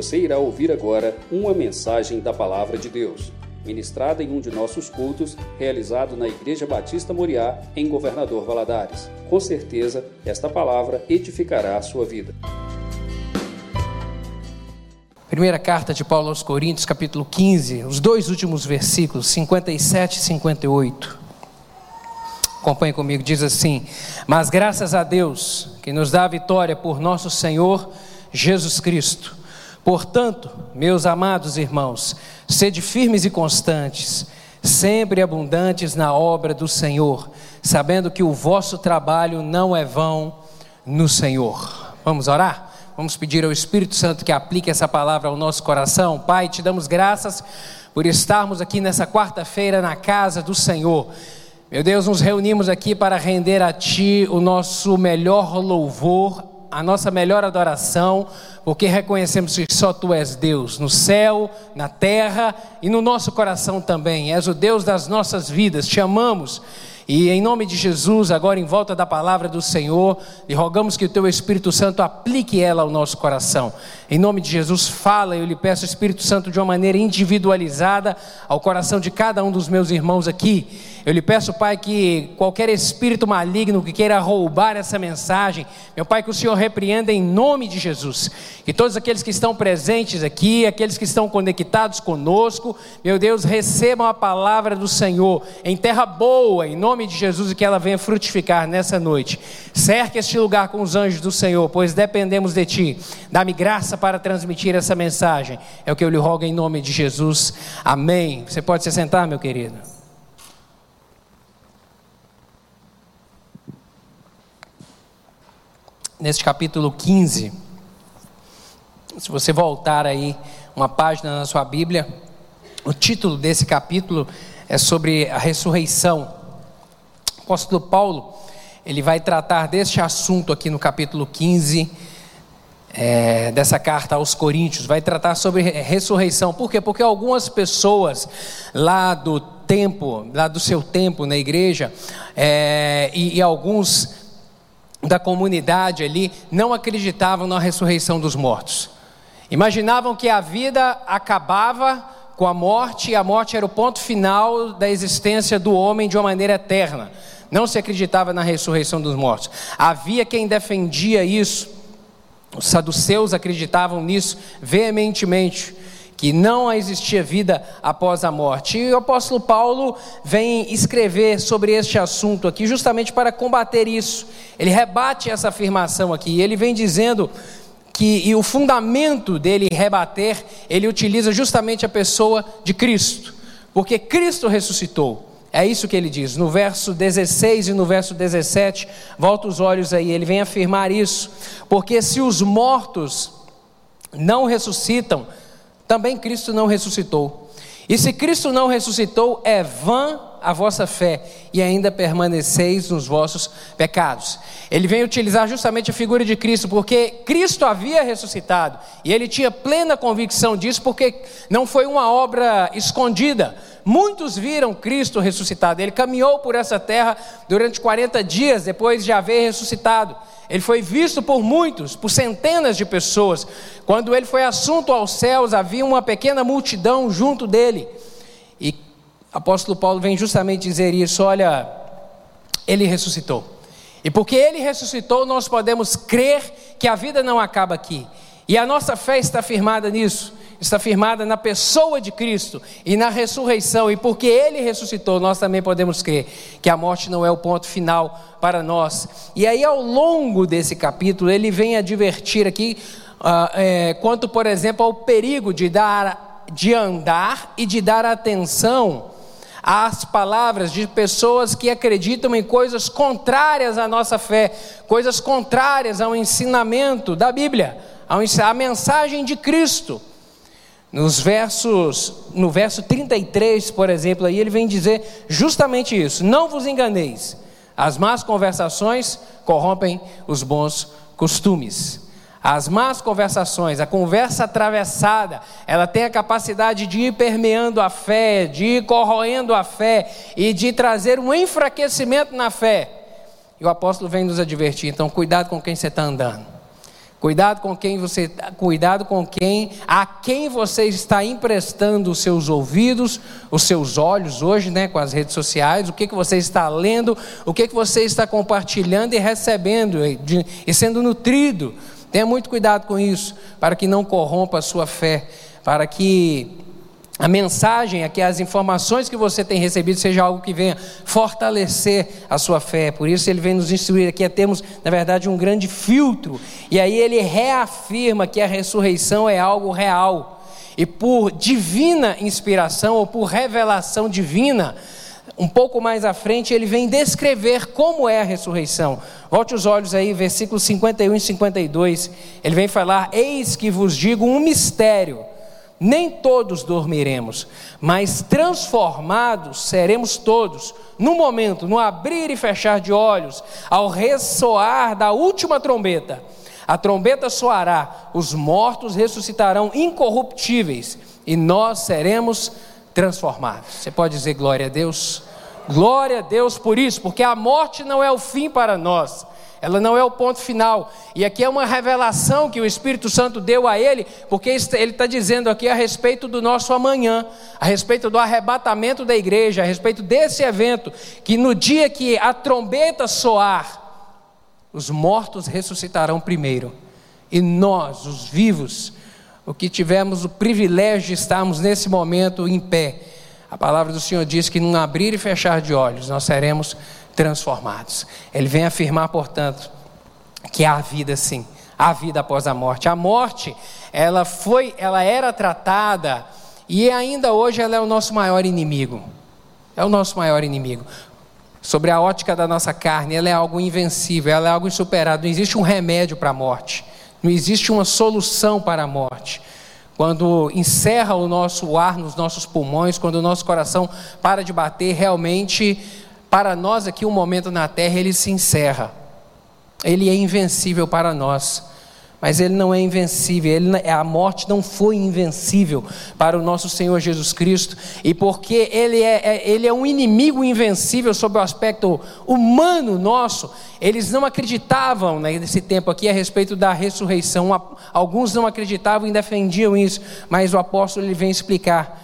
Você irá ouvir agora uma mensagem da Palavra de Deus, ministrada em um de nossos cultos, realizado na Igreja Batista Moriá, em Governador Valadares. Com certeza, esta palavra edificará a sua vida. Primeira carta de Paulo aos Coríntios, capítulo 15, os dois últimos versículos, 57 e 58. Acompanhe comigo, diz assim: Mas graças a Deus que nos dá a vitória por nosso Senhor Jesus Cristo Portanto, meus amados irmãos, sede firmes e constantes, sempre abundantes na obra do Senhor, sabendo que o vosso trabalho não é vão no Senhor. Vamos orar? Vamos pedir ao Espírito Santo que aplique essa palavra ao nosso coração. Pai, te damos graças por estarmos aqui nessa quarta-feira na casa do Senhor. Meu Deus, nos reunimos aqui para render a Ti o nosso melhor louvor, a nossa melhor adoração, porque reconhecemos que só Tu és Deus, no céu, na terra e no nosso coração também. És o Deus das nossas vidas, te amamos e em nome de Jesus, agora em volta da palavra do Senhor, e rogamos que o teu Espírito Santo aplique ela ao nosso coração. Em nome de Jesus, fala, eu lhe peço, Espírito Santo, de uma maneira individualizada ao coração de cada um dos meus irmãos aqui. Eu lhe peço, Pai, que qualquer espírito maligno que queira roubar essa mensagem, meu Pai, que o Senhor repreenda em nome de Jesus. Que todos aqueles que estão presentes aqui, aqueles que estão conectados conosco, meu Deus, recebam a palavra do Senhor em terra boa, em nome de Jesus e que ela venha frutificar nessa noite. Cerque este lugar com os anjos do Senhor, pois dependemos de Ti. Dá-me graça para transmitir essa mensagem. É o que eu lhe rogo em nome de Jesus. Amém. Você pode se sentar, meu querido. Neste capítulo 15, se você voltar aí uma página na sua Bíblia, o título desse capítulo é sobre a ressurreição apóstolo Paulo, ele vai tratar deste assunto aqui no capítulo 15 é, dessa carta aos Coríntios, vai tratar sobre ressurreição. Por quê? Porque algumas pessoas lá do tempo, lá do seu tempo na igreja, é, e, e alguns da comunidade ali não acreditavam na ressurreição dos mortos. Imaginavam que a vida acabava com a morte e a morte era o ponto final da existência do homem de uma maneira eterna. Não se acreditava na ressurreição dos mortos. Havia quem defendia isso. Os saduceus acreditavam nisso veementemente, que não existia vida após a morte. E o apóstolo Paulo vem escrever sobre este assunto aqui, justamente para combater isso. Ele rebate essa afirmação aqui. Ele vem dizendo que, e o fundamento dele rebater, ele utiliza justamente a pessoa de Cristo, porque Cristo ressuscitou. É isso que ele diz. No verso 16 e no verso 17, volta os olhos aí, ele vem afirmar isso. Porque se os mortos não ressuscitam, também Cristo não ressuscitou. E se Cristo não ressuscitou, é vã a vossa fé e ainda permaneceis nos vossos pecados. Ele vem utilizar justamente a figura de Cristo, porque Cristo havia ressuscitado e ele tinha plena convicção disso, porque não foi uma obra escondida. Muitos viram Cristo ressuscitado. Ele caminhou por essa terra durante 40 dias depois de haver ressuscitado. Ele foi visto por muitos, por centenas de pessoas. Quando ele foi assunto aos céus, havia uma pequena multidão junto dele. E apóstolo Paulo vem justamente dizer isso: olha, ele ressuscitou. E porque ele ressuscitou, nós podemos crer que a vida não acaba aqui. E a nossa fé está firmada nisso, está firmada na pessoa de Cristo e na ressurreição. E porque ele ressuscitou, nós também podemos crer que a morte não é o ponto final para nós. E aí, ao longo desse capítulo, ele vem advertir aqui uh, é, quanto, por exemplo, ao perigo de dar, de andar e de dar atenção às palavras de pessoas que acreditam em coisas contrárias à nossa fé, coisas contrárias ao ensinamento da Bíblia, à mensagem de Cristo. Nos versos, no verso 33, por exemplo, aí ele vem dizer justamente isso: Não vos enganeis, as más conversações corrompem os bons costumes. As más conversações, a conversa atravessada, ela tem a capacidade de ir permeando a fé, de ir corroendo a fé e de trazer um enfraquecimento na fé. E o apóstolo vem nos advertir, então cuidado com quem você está andando. Cuidado com quem você, cuidado com quem, a quem você está emprestando os seus ouvidos, os seus olhos hoje, né, com as redes sociais, o que que você está lendo, o que que você está compartilhando e recebendo e, de, e sendo nutrido. Tenha muito cuidado com isso, para que não corrompa a sua fé, para que a mensagem, aqui as informações que você tem recebido seja algo que venha fortalecer a sua fé. Por isso ele vem nos instruir aqui a termos, na verdade, um grande filtro. E aí ele reafirma que a ressurreição é algo real. E por divina inspiração ou por revelação divina, um pouco mais à frente, ele vem descrever como é a ressurreição. Volte os olhos aí, versículos 51 e 52. Ele vem falar: Eis que vos digo um mistério nem todos dormiremos, mas transformados seremos todos, no momento, no abrir e fechar de olhos, ao ressoar da última trombeta. A trombeta soará, os mortos ressuscitarão incorruptíveis e nós seremos transformados. Você pode dizer glória a Deus? Glória a Deus por isso, porque a morte não é o fim para nós ela não é o ponto final. E aqui é uma revelação que o Espírito Santo deu a ele, porque ele está dizendo aqui a respeito do nosso amanhã, a respeito do arrebatamento da igreja, a respeito desse evento, que no dia que a trombeta soar, os mortos ressuscitarão primeiro, e nós, os vivos, o que tivemos o privilégio de estarmos nesse momento em pé, a palavra do Senhor diz que num abrir e fechar de olhos nós seremos transformados. Ele vem afirmar, portanto, que há vida sim, há vida após a morte. A morte, ela foi, ela era tratada e ainda hoje ela é o nosso maior inimigo. É o nosso maior inimigo. Sobre a ótica da nossa carne, ela é algo invencível, ela é algo insuperável. Não existe um remédio para a morte, não existe uma solução para a morte. Quando encerra o nosso ar nos nossos pulmões, quando o nosso coração para de bater, realmente para nós aqui, um momento na terra, ele se encerra. Ele é invencível para nós. Mas ele não é invencível, ele, a morte não foi invencível para o nosso Senhor Jesus Cristo, e porque ele é, é, ele é um inimigo invencível sob o aspecto humano nosso, eles não acreditavam nesse tempo aqui a respeito da ressurreição, alguns não acreditavam e defendiam isso, mas o apóstolo ele vem explicar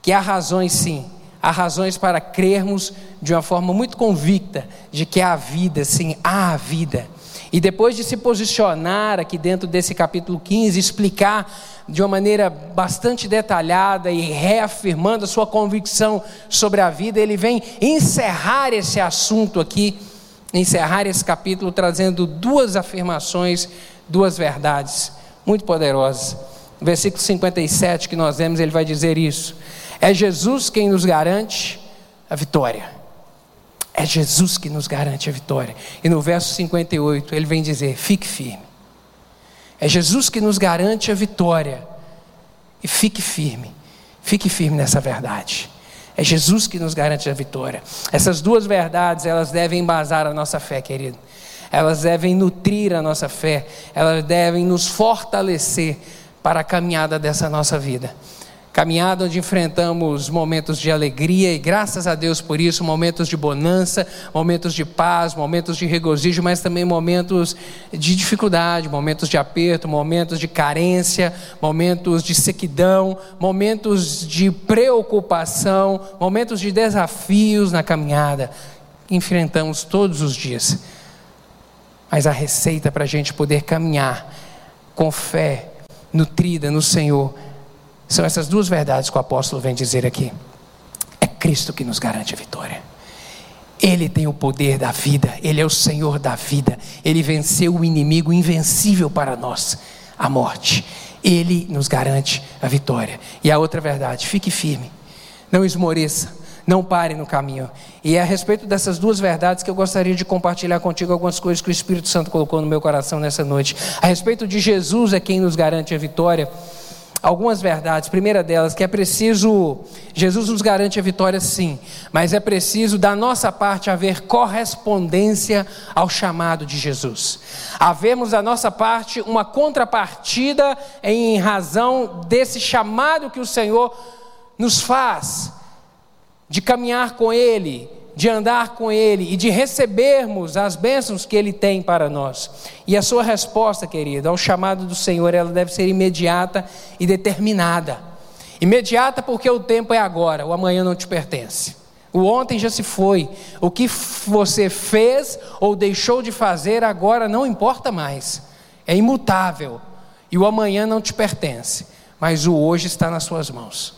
que há razões sim, há razões para crermos de uma forma muito convicta de que há vida, sim, há vida. E depois de se posicionar aqui dentro desse capítulo 15, explicar de uma maneira bastante detalhada e reafirmando a sua convicção sobre a vida, ele vem encerrar esse assunto aqui, encerrar esse capítulo trazendo duas afirmações, duas verdades muito poderosas. No versículo 57 que nós vemos, ele vai dizer isso. É Jesus quem nos garante a vitória. É Jesus que nos garante a vitória. E no verso 58 ele vem dizer: fique firme. É Jesus que nos garante a vitória. E fique firme. Fique firme nessa verdade. É Jesus que nos garante a vitória. Essas duas verdades, elas devem embasar a nossa fé, querido. Elas devem nutrir a nossa fé. Elas devem nos fortalecer para a caminhada dessa nossa vida caminhada onde enfrentamos momentos de alegria e graças a Deus por isso, momentos de bonança, momentos de paz, momentos de regozijo, mas também momentos de dificuldade, momentos de aperto, momentos de carência, momentos de sequidão, momentos de preocupação, momentos de desafios na caminhada. Enfrentamos todos os dias. Mas a receita para a gente poder caminhar com fé, nutrida no Senhor, são essas duas verdades que o apóstolo vem dizer aqui. É Cristo que nos garante a vitória. Ele tem o poder da vida, Ele é o Senhor da vida, Ele venceu o inimigo invencível para nós, a morte. Ele nos garante a vitória. E a outra verdade, fique firme, não esmoreça, não pare no caminho. E é a respeito dessas duas verdades que eu gostaria de compartilhar contigo algumas coisas que o Espírito Santo colocou no meu coração nessa noite. A respeito de Jesus é quem nos garante a vitória algumas verdades. Primeira delas, que é preciso, Jesus nos garante a vitória sim, mas é preciso da nossa parte haver correspondência ao chamado de Jesus. Havemos da nossa parte uma contrapartida em razão desse chamado que o Senhor nos faz de caminhar com Ele, de andar com Ele e de recebermos as bênçãos que Ele tem para nós. E a sua resposta, querida, ao chamado do Senhor, ela deve ser imediata e determinada. Imediata porque o tempo é agora, o amanhã não te pertence. O ontem já se foi. O que você fez ou deixou de fazer agora não importa mais. É imutável. E o amanhã não te pertence. Mas o hoje está nas suas mãos.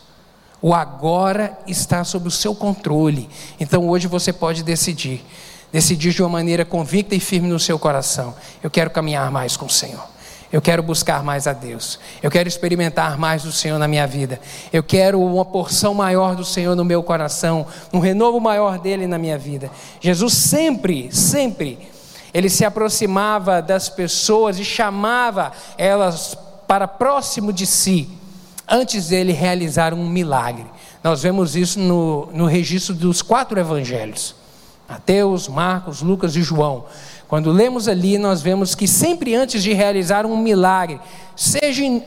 O agora está sob o seu controle. Então hoje você pode decidir. Decidir de uma maneira convicta e firme no seu coração. Eu quero caminhar mais com o Senhor. Eu quero buscar mais a Deus. Eu quero experimentar mais do Senhor na minha vida. Eu quero uma porção maior do Senhor no meu coração, um renovo maior dele na minha vida. Jesus sempre, sempre, ele se aproximava das pessoas e chamava elas para próximo de si, antes dele realizar um milagre. Nós vemos isso no, no registro dos quatro evangelhos: Mateus, Marcos, Lucas e João. Quando lemos ali, nós vemos que sempre antes de realizar um milagre, seja em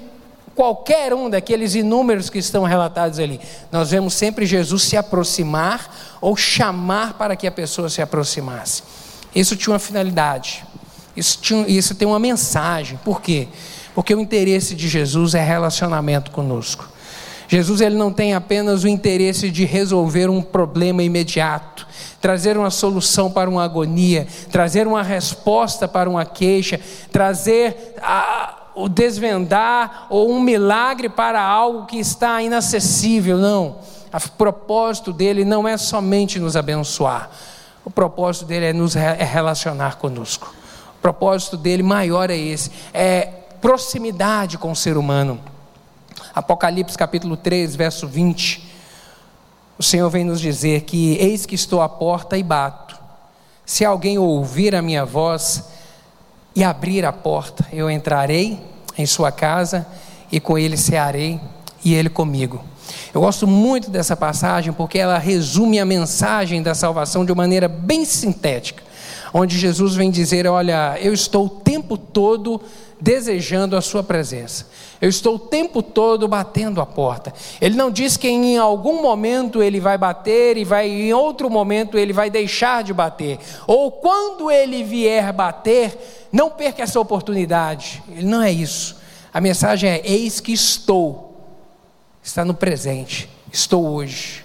qualquer um daqueles inúmeros que estão relatados ali, nós vemos sempre Jesus se aproximar ou chamar para que a pessoa se aproximasse. Isso tinha uma finalidade, isso, tinha, isso tem uma mensagem. Por quê? Porque o interesse de Jesus é relacionamento conosco. Jesus ele não tem apenas o interesse de resolver um problema imediato, trazer uma solução para uma agonia, trazer uma resposta para uma queixa, trazer a, o desvendar ou um milagre para algo que está inacessível. Não. O propósito dele não é somente nos abençoar. O propósito dele é nos é relacionar conosco. O propósito dele maior é esse, é proximidade com o ser humano. Apocalipse capítulo 3, verso 20. O Senhor vem nos dizer que eis que estou à porta e bato. Se alguém ouvir a minha voz e abrir a porta, eu entrarei em sua casa e com ele cearei e ele comigo. Eu gosto muito dessa passagem porque ela resume a mensagem da salvação de uma maneira bem sintética, onde Jesus vem dizer: Olha, eu estou o tempo todo desejando a sua presença. Eu estou o tempo todo batendo a porta. Ele não diz que em algum momento ele vai bater e vai em outro momento ele vai deixar de bater. Ou quando ele vier bater, não perca essa oportunidade. Ele não é isso. A mensagem é: eis que estou. Está no presente. Estou hoje.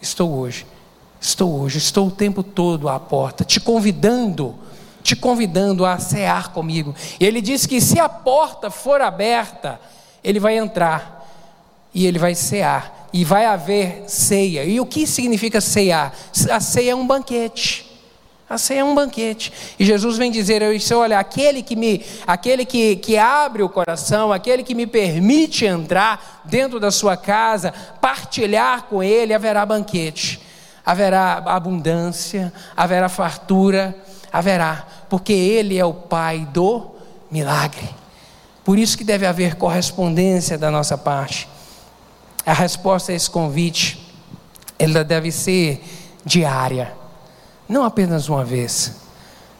Estou hoje. Estou hoje, estou o tempo todo à porta, te convidando te convidando a cear comigo. Ele diz que se a porta for aberta, ele vai entrar e ele vai cear e vai haver ceia. E o que significa cear? A ceia é um banquete. A ceia é um banquete. E Jesus vem dizer: eu olha, aquele que me, aquele que, que abre o coração, aquele que me permite entrar dentro da sua casa, partilhar com ele, haverá banquete. Haverá abundância, haverá fartura, haverá, porque Ele é o Pai do milagre. Por isso que deve haver correspondência da nossa parte. A resposta a esse convite, ela deve ser diária, não apenas uma vez.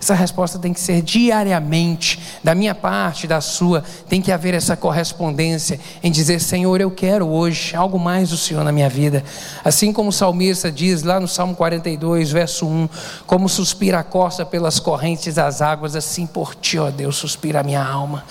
Essa resposta tem que ser diariamente, da minha parte, da sua, tem que haver essa correspondência em dizer: Senhor, eu quero hoje algo mais do Senhor na minha vida. Assim como o salmista diz lá no Salmo 42, verso 1: Como suspira a costa pelas correntes das águas, assim por ti, ó Deus, suspira a minha alma.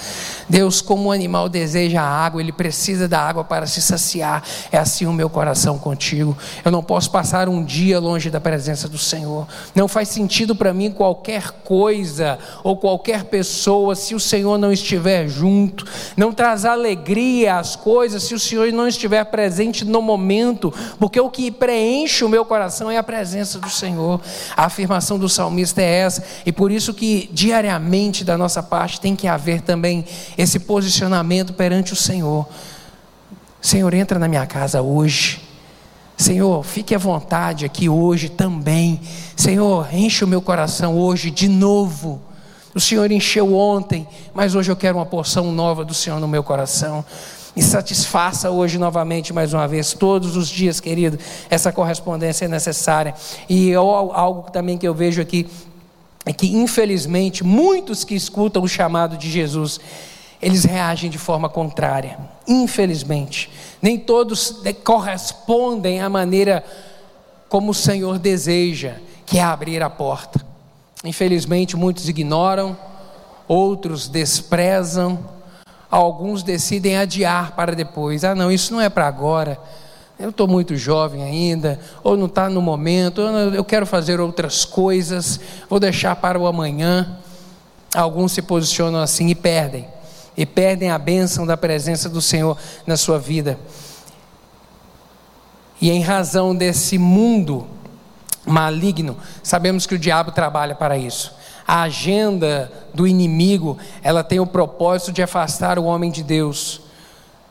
Deus, como o animal deseja a água, ele precisa da água para se saciar. É assim o meu coração contigo. Eu não posso passar um dia longe da presença do Senhor. Não faz sentido para mim qualquer coisa ou qualquer pessoa se o Senhor não estiver junto. Não traz alegria às coisas se o Senhor não estiver presente no momento, porque o que preenche o meu coração é a presença do Senhor. A afirmação do salmista é essa, e por isso que diariamente da nossa parte tem que haver também esse posicionamento perante o Senhor. Senhor, entra na minha casa hoje. Senhor, fique à vontade aqui hoje também. Senhor, enche o meu coração hoje de novo. O Senhor encheu ontem, mas hoje eu quero uma porção nova do Senhor no meu coração. Me satisfaça hoje novamente, mais uma vez, todos os dias, querido. Essa correspondência é necessária. E eu, algo também que eu vejo aqui é que, infelizmente, muitos que escutam o chamado de Jesus, eles reagem de forma contrária. Infelizmente, nem todos correspondem à maneira como o Senhor deseja, que é abrir a porta. Infelizmente, muitos ignoram, outros desprezam, alguns decidem adiar para depois. Ah, não, isso não é para agora. Eu estou muito jovem ainda, ou não está no momento, eu quero fazer outras coisas, vou deixar para o amanhã. Alguns se posicionam assim e perdem, e perdem a bênção da presença do Senhor na sua vida. E em razão desse mundo maligno, sabemos que o diabo trabalha para isso. A agenda do inimigo, ela tem o propósito de afastar o homem de Deus.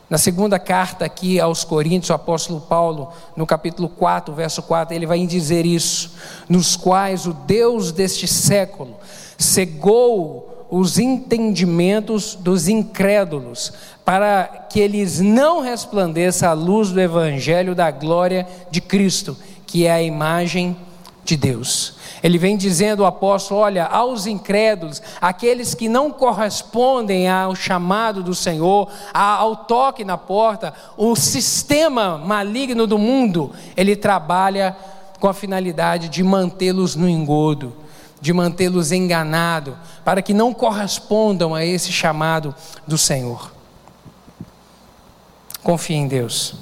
Na segunda carta aqui aos Coríntios, o apóstolo Paulo, no capítulo 4, verso 4, ele vai dizer isso: nos quais o Deus deste século cegou os entendimentos dos incrédulos, para que eles não resplandeça a luz do evangelho da glória de Cristo, que é a imagem de Deus. Ele vem dizendo o apóstolo: olha, aos incrédulos, aqueles que não correspondem ao chamado do Senhor, ao toque na porta, o sistema maligno do mundo, ele trabalha com a finalidade de mantê-los no engodo, de mantê-los enganados, para que não correspondam a esse chamado do Senhor. Confie em Deus.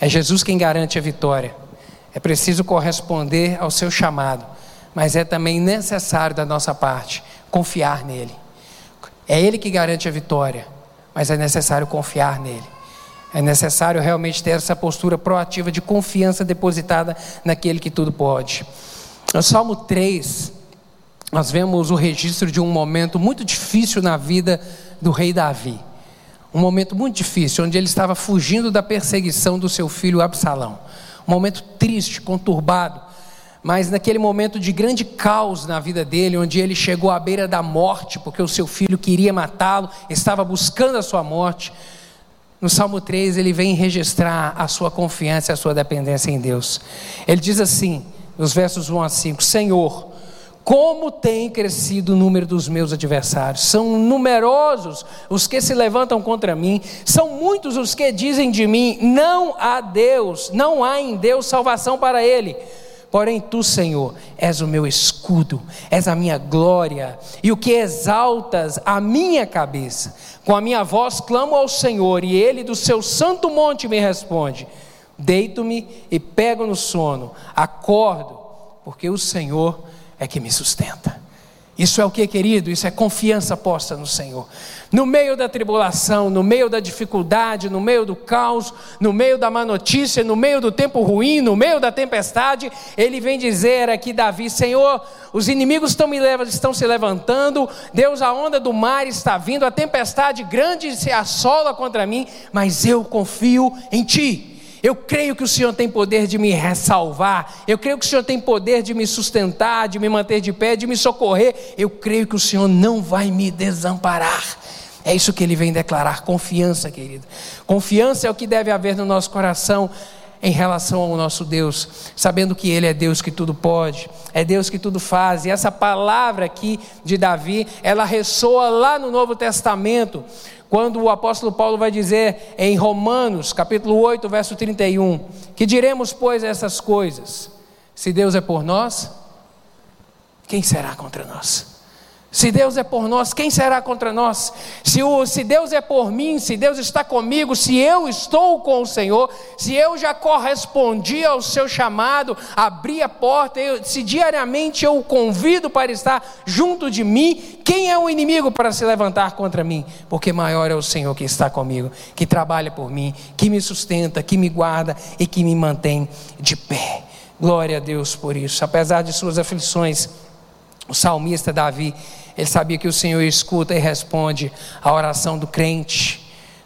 É Jesus quem garante a vitória. É preciso corresponder ao seu chamado, mas é também necessário da nossa parte confiar nele. É ele que garante a vitória, mas é necessário confiar nele. É necessário realmente ter essa postura proativa de confiança depositada naquele que tudo pode. No Salmo 3, nós vemos o registro de um momento muito difícil na vida do rei Davi. Um momento muito difícil, onde ele estava fugindo da perseguição do seu filho Absalão um momento triste, conturbado, mas naquele momento de grande caos na vida dele, onde ele chegou à beira da morte, porque o seu filho queria matá-lo, estava buscando a sua morte. No Salmo 3, ele vem registrar a sua confiança a sua dependência em Deus. Ele diz assim, nos versos 1 a 5: Senhor, como tem crescido o número dos meus adversários. São numerosos os que se levantam contra mim, são muitos os que dizem de mim: não há Deus, não há em Deus salvação para ele. Porém, tu, Senhor, és o meu escudo, és a minha glória, e o que exaltas a minha cabeça. Com a minha voz clamo ao Senhor, e ele do seu santo monte me responde. Deito-me e pego no sono, acordo, porque o Senhor é que me sustenta. Isso é o que, querido? Isso é confiança posta no Senhor. No meio da tribulação, no meio da dificuldade, no meio do caos, no meio da má notícia, no meio do tempo ruim, no meio da tempestade, ele vem dizer aqui, Davi: Senhor, os inimigos estão, me, estão se levantando, Deus, a onda do mar está vindo, a tempestade grande se assola contra mim, mas eu confio em Ti. Eu creio que o Senhor tem poder de me ressalvar. Eu creio que o Senhor tem poder de me sustentar, de me manter de pé, de me socorrer. Eu creio que o Senhor não vai me desamparar. É isso que ele vem declarar, confiança, querido. Confiança é o que deve haver no nosso coração em relação ao nosso Deus, sabendo que Ele é Deus que tudo pode, é Deus que tudo faz. E essa palavra aqui de Davi, ela ressoa lá no Novo Testamento, quando o apóstolo Paulo vai dizer em Romanos, capítulo 8, verso 31, que diremos, pois, essas coisas: se Deus é por nós, quem será contra nós? Se Deus é por nós, quem será contra nós? Se, o, se Deus é por mim, se Deus está comigo, se eu estou com o Senhor, se eu já correspondi ao seu chamado, abri a porta, eu, se diariamente eu o convido para estar junto de mim, quem é o inimigo para se levantar contra mim? Porque maior é o Senhor que está comigo, que trabalha por mim, que me sustenta, que me guarda e que me mantém de pé. Glória a Deus por isso. Apesar de suas aflições, o salmista Davi ele sabia que o Senhor escuta e responde a oração do crente.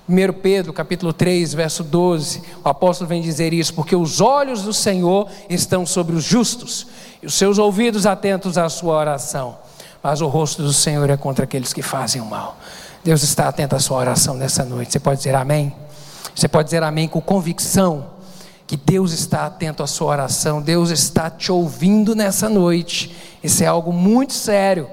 1 Pedro, capítulo 3, verso 12, o apóstolo vem dizer isso, porque os olhos do Senhor estão sobre os justos, e os seus ouvidos atentos à sua oração, mas o rosto do Senhor é contra aqueles que fazem o mal. Deus está atento à sua oração nessa noite. Você pode dizer amém? Você pode dizer amém com convicção que Deus está atento à sua oração, Deus está te ouvindo nessa noite. Isso é algo muito sério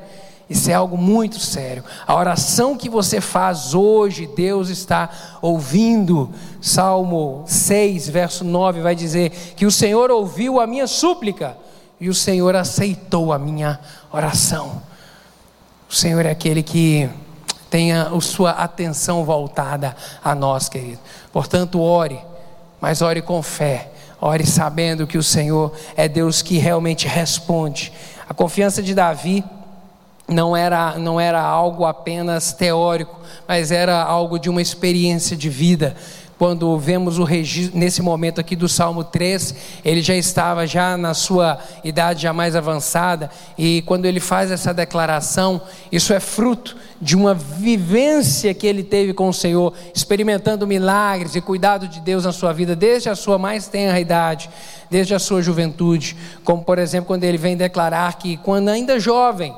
Isso é algo muito sério. A oração que você faz hoje, Deus está ouvindo. Salmo 6, verso 9 vai dizer que o Senhor ouviu a minha súplica e o Senhor aceitou a minha oração. O Senhor é aquele que tenha a sua atenção voltada a nós, querido. Portanto, ore, mas ore com fé. Ore sabendo que o Senhor é Deus que realmente responde. A confiança de Davi não era, não era algo apenas teórico, mas era algo de uma experiência de vida. Quando vemos o registro, nesse momento aqui do Salmo 3, ele já estava já na sua idade já mais avançada, e quando ele faz essa declaração, isso é fruto de uma vivência que ele teve com o Senhor, experimentando milagres e cuidado de Deus na sua vida, desde a sua mais tenra idade, desde a sua juventude, como por exemplo, quando ele vem declarar que quando ainda jovem,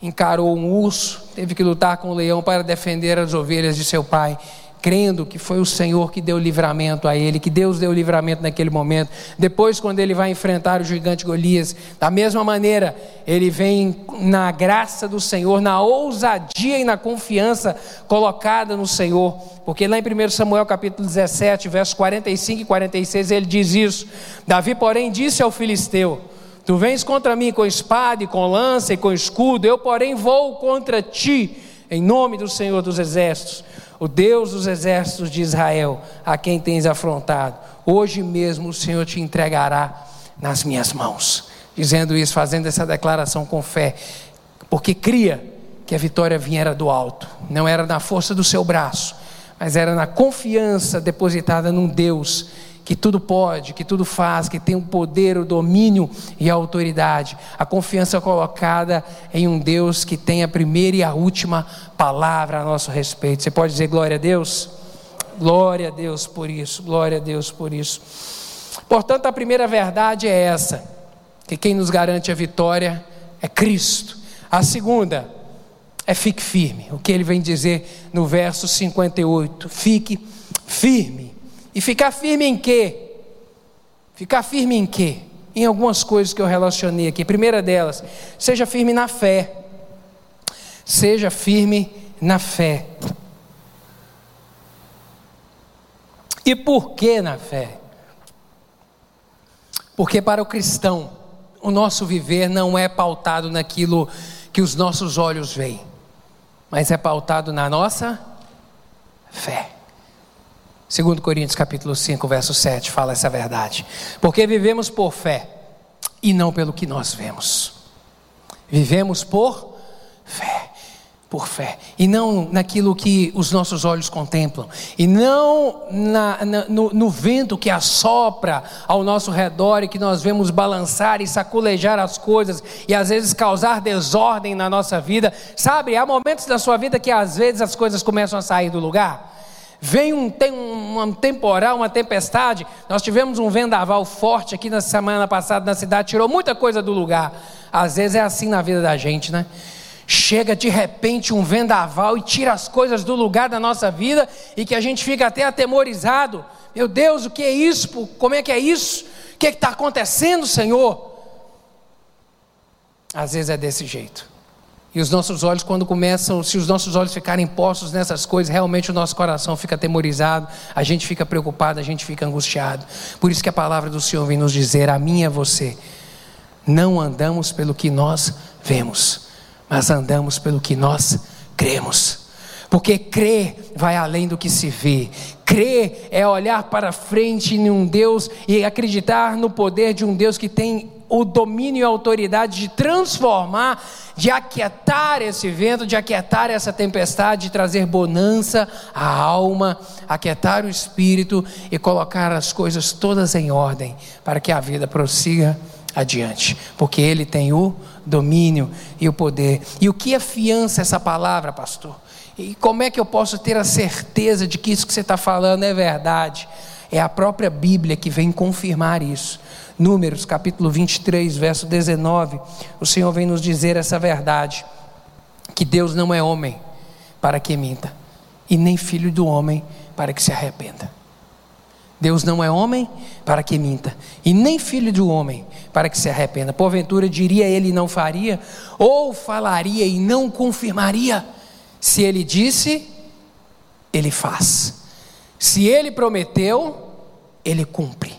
encarou um urso, teve que lutar com o leão para defender as ovelhas de seu pai, crendo que foi o Senhor que deu livramento a ele, que Deus deu livramento naquele momento. Depois, quando ele vai enfrentar o gigante Golias, da mesma maneira, ele vem na graça do Senhor, na ousadia e na confiança colocada no Senhor, porque lá em 1 Samuel capítulo 17, versos 45 e 46, ele diz isso: Davi, porém, disse ao filisteu: Tu vens contra mim com espada e com lança e com escudo, eu, porém, vou contra ti, em nome do Senhor dos Exércitos, o Deus dos Exércitos de Israel, a quem tens afrontado. Hoje mesmo o Senhor te entregará nas minhas mãos. Dizendo isso, fazendo essa declaração com fé, porque cria que a vitória vinha do alto, não era na força do seu braço, mas era na confiança depositada num Deus que tudo pode, que tudo faz, que tem o poder, o domínio e a autoridade. A confiança colocada em um Deus que tem a primeira e a última palavra a nosso respeito. Você pode dizer glória a Deus? Glória a Deus por isso, glória a Deus por isso. Portanto, a primeira verdade é essa: que quem nos garante a vitória é Cristo. A segunda é fique firme. O que ele vem dizer no verso 58? Fique firme e ficar firme em quê? Ficar firme em quê? Em algumas coisas que eu relacionei aqui. Primeira delas, seja firme na fé. Seja firme na fé. E por que na fé? Porque para o cristão, o nosso viver não é pautado naquilo que os nossos olhos veem, mas é pautado na nossa fé. Segundo Coríntios capítulo 5, verso 7, fala essa verdade. Porque vivemos por fé e não pelo que nós vemos. Vivemos por fé, por fé, e não naquilo que os nossos olhos contemplam, e não na, na, no, no vento que assopra ao nosso redor e que nós vemos balançar e saculejar as coisas e às vezes causar desordem na nossa vida. Sabe, há momentos da sua vida que às vezes as coisas começam a sair do lugar vem um, tem um, temporal, uma tempestade. Nós tivemos um vendaval forte aqui na semana passada na cidade, tirou muita coisa do lugar. Às vezes é assim na vida da gente, né? Chega de repente um vendaval e tira as coisas do lugar da nossa vida e que a gente fica até atemorizado. Meu Deus, o que é isso? Como é que é isso? O que é está acontecendo, Senhor? Às vezes é desse jeito. E os nossos olhos, quando começam, se os nossos olhos ficarem postos nessas coisas, realmente o nosso coração fica atemorizado, a gente fica preocupado, a gente fica angustiado. Por isso que a palavra do Senhor vem nos dizer: a mim e a você, não andamos pelo que nós vemos, mas andamos pelo que nós cremos. Porque crer vai além do que se vê. Crer é olhar para frente em um Deus e acreditar no poder de um Deus que tem o domínio e a autoridade de transformar, de aquietar esse vento, de aquietar essa tempestade, de trazer bonança à alma, aquietar o espírito e colocar as coisas todas em ordem para que a vida prossiga adiante, porque Ele tem o domínio e o poder. E o que afiança essa palavra, pastor? E como é que eu posso ter a certeza de que isso que você está falando é verdade? É a própria Bíblia que vem confirmar isso. Números capítulo 23, verso 19, o Senhor vem nos dizer essa verdade: que Deus não é homem para que minta, e nem filho do homem para que se arrependa. Deus não é homem para que minta, e nem filho de homem para que se arrependa. Porventura diria ele e não faria, ou falaria e não confirmaria. Se ele disse, ele faz. Se ele prometeu, ele cumpre.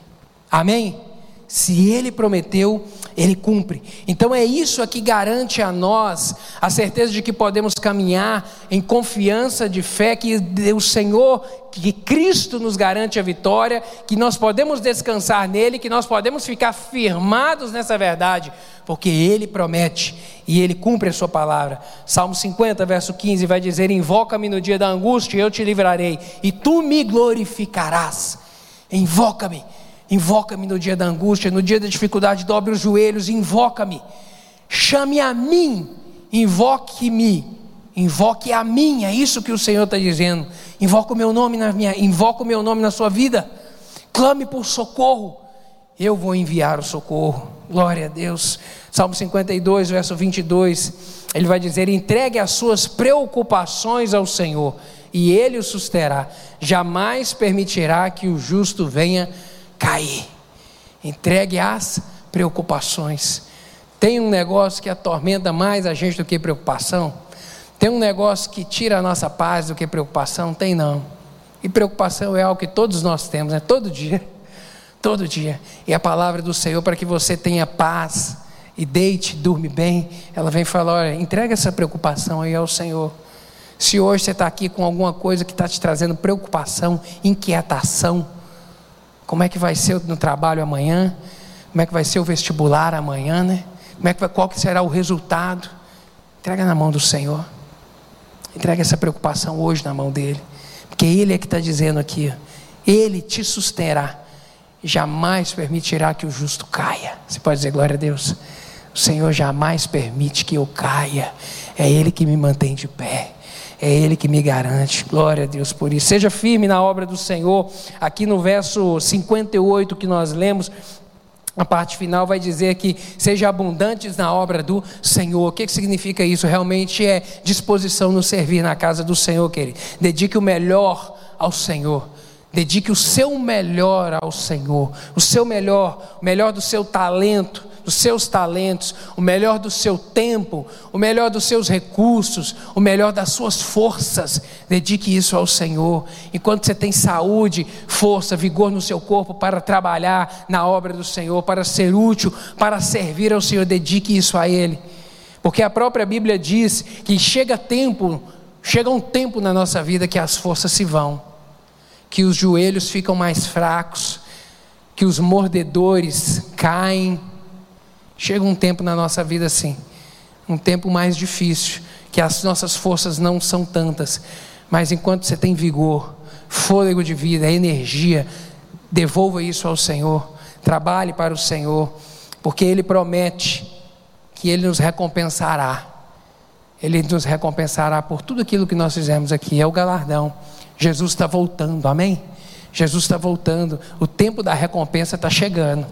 Amém? Se ele prometeu, ele cumpre. Então é isso que garante a nós a certeza de que podemos caminhar em confiança de fé, que o Senhor, que Cristo nos garante a vitória, que nós podemos descansar nele, que nós podemos ficar firmados nessa verdade, porque ele promete e ele cumpre a sua palavra. Salmo 50, verso 15 vai dizer: Invoca-me no dia da angústia, eu te livrarei, e tu me glorificarás. Invoca-me Invoca-me no dia da angústia, no dia da dificuldade, dobre os joelhos, invoca-me. Chame a mim, invoque-me, invoque a mim, é isso que o Senhor está dizendo. Invoca o meu nome na minha, invoca o meu nome na sua vida. Clame por socorro, eu vou enviar o socorro. Glória a Deus. Salmo 52, verso 22, ele vai dizer: entregue as suas preocupações ao Senhor, e Ele o susterá. Jamais permitirá que o justo venha cair. Entregue as preocupações. Tem um negócio que atormenta mais a gente do que preocupação? Tem um negócio que tira a nossa paz do que preocupação? Tem não. E preocupação é algo que todos nós temos, né? Todo dia. Todo dia. E a palavra do Senhor para que você tenha paz e deite, durme bem, ela vem falar: olha, entrega essa preocupação aí ao Senhor. Se hoje você está aqui com alguma coisa que está te trazendo preocupação, inquietação, como é que vai ser no trabalho amanhã, como é que vai ser o vestibular amanhã, né? Como é que vai, qual que será o resultado? Entrega na mão do Senhor. Entrega essa preocupação hoje na mão dele. Porque Ele é que está dizendo aqui: Ele te susterá, jamais permitirá que o justo caia. Você pode dizer glória a Deus? O Senhor jamais permite que eu caia, é Ele que me mantém de pé. É Ele que me garante. Glória a Deus por isso. Seja firme na obra do Senhor. Aqui no verso 58 que nós lemos, a parte final vai dizer que seja abundantes na obra do Senhor. O que, que significa isso? Realmente é disposição no servir na casa do Senhor, querido. Dedique o melhor ao Senhor. Dedique o seu melhor ao Senhor. O seu melhor, o melhor do seu talento dos seus talentos, o melhor do seu tempo, o melhor dos seus recursos, o melhor das suas forças. Dedique isso ao Senhor. Enquanto você tem saúde, força, vigor no seu corpo para trabalhar na obra do Senhor, para ser útil, para servir ao Senhor, dedique isso a Ele. Porque a própria Bíblia diz que chega tempo, chega um tempo na nossa vida que as forças se vão, que os joelhos ficam mais fracos, que os mordedores caem, Chega um tempo na nossa vida assim, um tempo mais difícil, que as nossas forças não são tantas, mas enquanto você tem vigor, fôlego de vida, energia, devolva isso ao Senhor, trabalhe para o Senhor, porque Ele promete que Ele nos recompensará. Ele nos recompensará por tudo aquilo que nós fizemos aqui, é o galardão. Jesus está voltando, amém? Jesus está voltando, o tempo da recompensa está chegando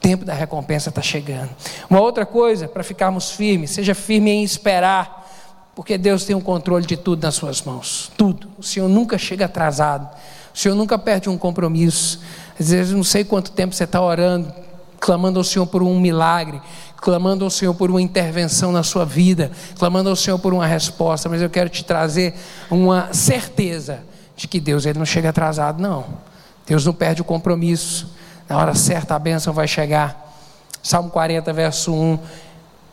tempo da recompensa está chegando. Uma outra coisa, para ficarmos firmes, seja firme em esperar, porque Deus tem o um controle de tudo nas suas mãos. Tudo. O Senhor nunca chega atrasado. O Senhor nunca perde um compromisso. Às vezes, não sei quanto tempo você está orando, clamando ao Senhor por um milagre, clamando ao Senhor por uma intervenção na sua vida, clamando ao Senhor por uma resposta, mas eu quero te trazer uma certeza de que Deus ele não chega atrasado, não. Deus não perde o compromisso. Na hora certa a bênção vai chegar. Salmo 40, verso 1. O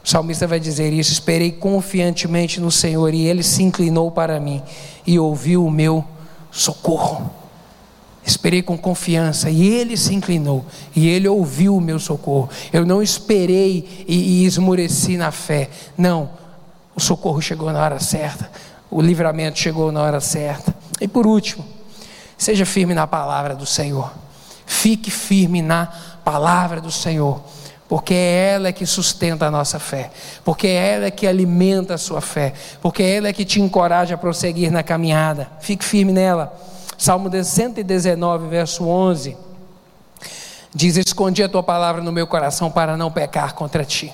salmista vai dizer isso: Esperei confiantemente no Senhor e ele se inclinou para mim e ouviu o meu socorro. Esperei com confiança e ele se inclinou e ele ouviu o meu socorro. Eu não esperei e, e esmoreci na fé. Não, o socorro chegou na hora certa, o livramento chegou na hora certa. E por último, seja firme na palavra do Senhor. Fique firme na palavra do Senhor, porque é ela que sustenta a nossa fé, porque é ela que alimenta a sua fé, porque é ela que te encoraja a prosseguir na caminhada. Fique firme nela. Salmo 119, verso 11 diz: Escondi a tua palavra no meu coração para não pecar contra ti.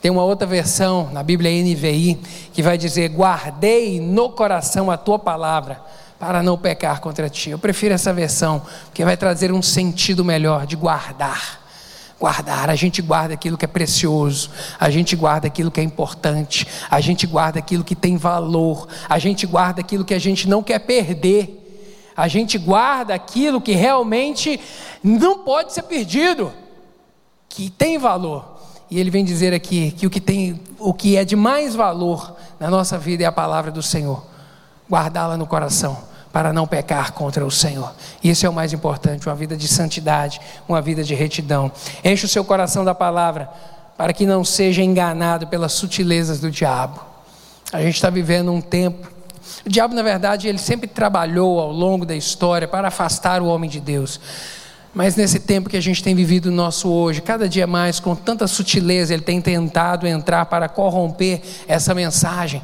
Tem uma outra versão na Bíblia NVI que vai dizer: Guardei no coração a tua palavra para não pecar contra ti. Eu prefiro essa versão, porque vai trazer um sentido melhor de guardar. Guardar, a gente guarda aquilo que é precioso, a gente guarda aquilo que é importante, a gente guarda aquilo que tem valor, a gente guarda aquilo que a gente não quer perder, a gente guarda aquilo que realmente não pode ser perdido, que tem valor. E ele vem dizer aqui que o que tem, o que é de mais valor na nossa vida é a palavra do Senhor. Guardá-la no coração para não pecar contra o Senhor. Isso é o mais importante, uma vida de santidade, uma vida de retidão. Enche o seu coração da palavra para que não seja enganado pelas sutilezas do diabo. A gente está vivendo um tempo. O diabo, na verdade, ele sempre trabalhou ao longo da história para afastar o homem de Deus. Mas nesse tempo que a gente tem vivido nosso hoje, cada dia mais, com tanta sutileza, ele tem tentado entrar para corromper essa mensagem,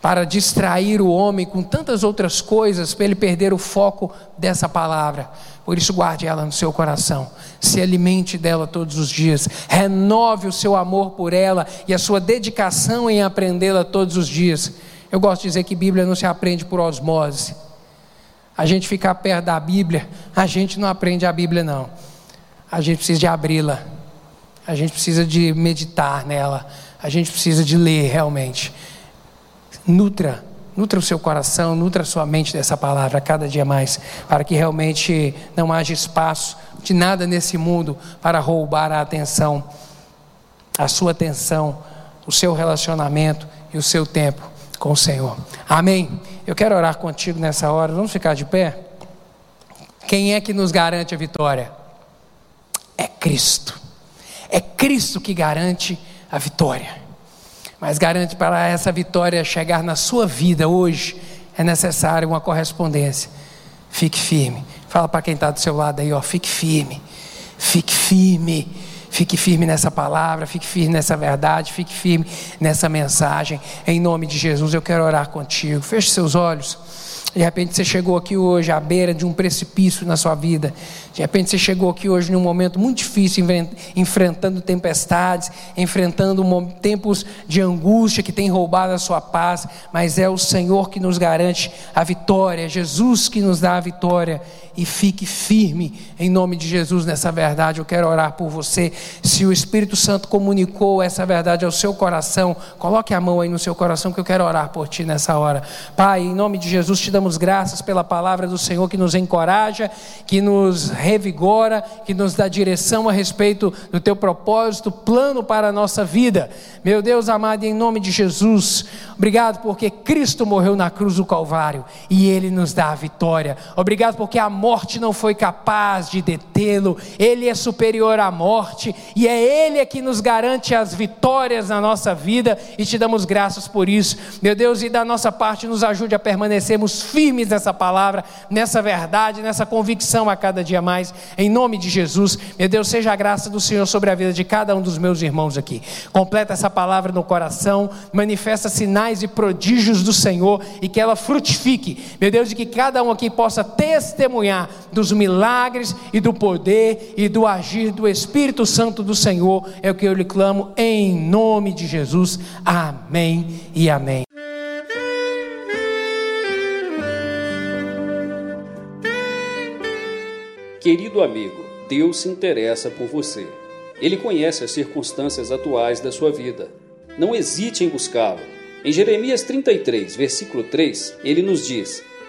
para distrair o homem com tantas outras coisas, para ele perder o foco dessa palavra. Por isso, guarde ela no seu coração, se alimente dela todos os dias, renove o seu amor por ela e a sua dedicação em aprendê-la todos os dias. Eu gosto de dizer que Bíblia não se aprende por osmose a gente ficar perto da Bíblia, a gente não aprende a Bíblia, não. A gente precisa de abri-la, a gente precisa de meditar nela, a gente precisa de ler realmente. Nutra, nutra o seu coração, nutra a sua mente dessa palavra cada dia mais, para que realmente não haja espaço de nada nesse mundo para roubar a atenção, a sua atenção, o seu relacionamento e o seu tempo com o Senhor. Amém. Eu quero orar contigo nessa hora. Vamos ficar de pé? Quem é que nos garante a vitória? É Cristo. É Cristo que garante a vitória. Mas garante para essa vitória chegar na sua vida hoje, é necessário uma correspondência. Fique firme. Fala para quem está do seu lado aí, ó, fique firme. Fique firme Fique firme nessa palavra, fique firme nessa verdade, fique firme nessa mensagem. Em nome de Jesus, eu quero orar contigo. Feche seus olhos. De repente você chegou aqui hoje à beira de um precipício na sua vida. De repente você chegou aqui hoje num momento muito difícil, enfrentando tempestades, enfrentando tempos de angústia que tem roubado a sua paz, mas é o Senhor que nos garante a vitória, é Jesus que nos dá a vitória. E fique firme em nome de Jesus nessa verdade. Eu quero orar por você. Se o Espírito Santo comunicou essa verdade ao seu coração, coloque a mão aí no seu coração que eu quero orar por ti nessa hora. Pai, em nome de Jesus te damos graças pela palavra do Senhor que nos encoraja, que nos revigora, que nos dá direção a respeito do teu propósito, plano para a nossa vida. Meu Deus amado, em nome de Jesus, obrigado porque Cristo morreu na cruz do Calvário e ele nos dá a vitória. Obrigado porque a morte não foi capaz de detê-lo, ele é superior à morte e é ele que nos garante as vitórias na nossa vida e te damos graças por isso. Meu Deus, e da nossa parte nos ajude a permanecermos firmes nessa palavra, nessa verdade, nessa convicção a cada dia mais, em nome de Jesus. Meu Deus, seja a graça do Senhor sobre a vida de cada um dos meus irmãos aqui. Completa essa palavra no coração, manifesta sinais e prodígios do Senhor e que ela frutifique. Meu Deus, e que cada um aqui possa testemunhar dos milagres e do poder e do agir do Espírito Santo do Senhor. É o que eu lhe clamo em nome de Jesus. Amém e amém. Querido amigo, Deus se interessa por você. Ele conhece as circunstâncias atuais da sua vida. Não hesite em buscá-lo. Em Jeremias 33, versículo 3, ele nos diz: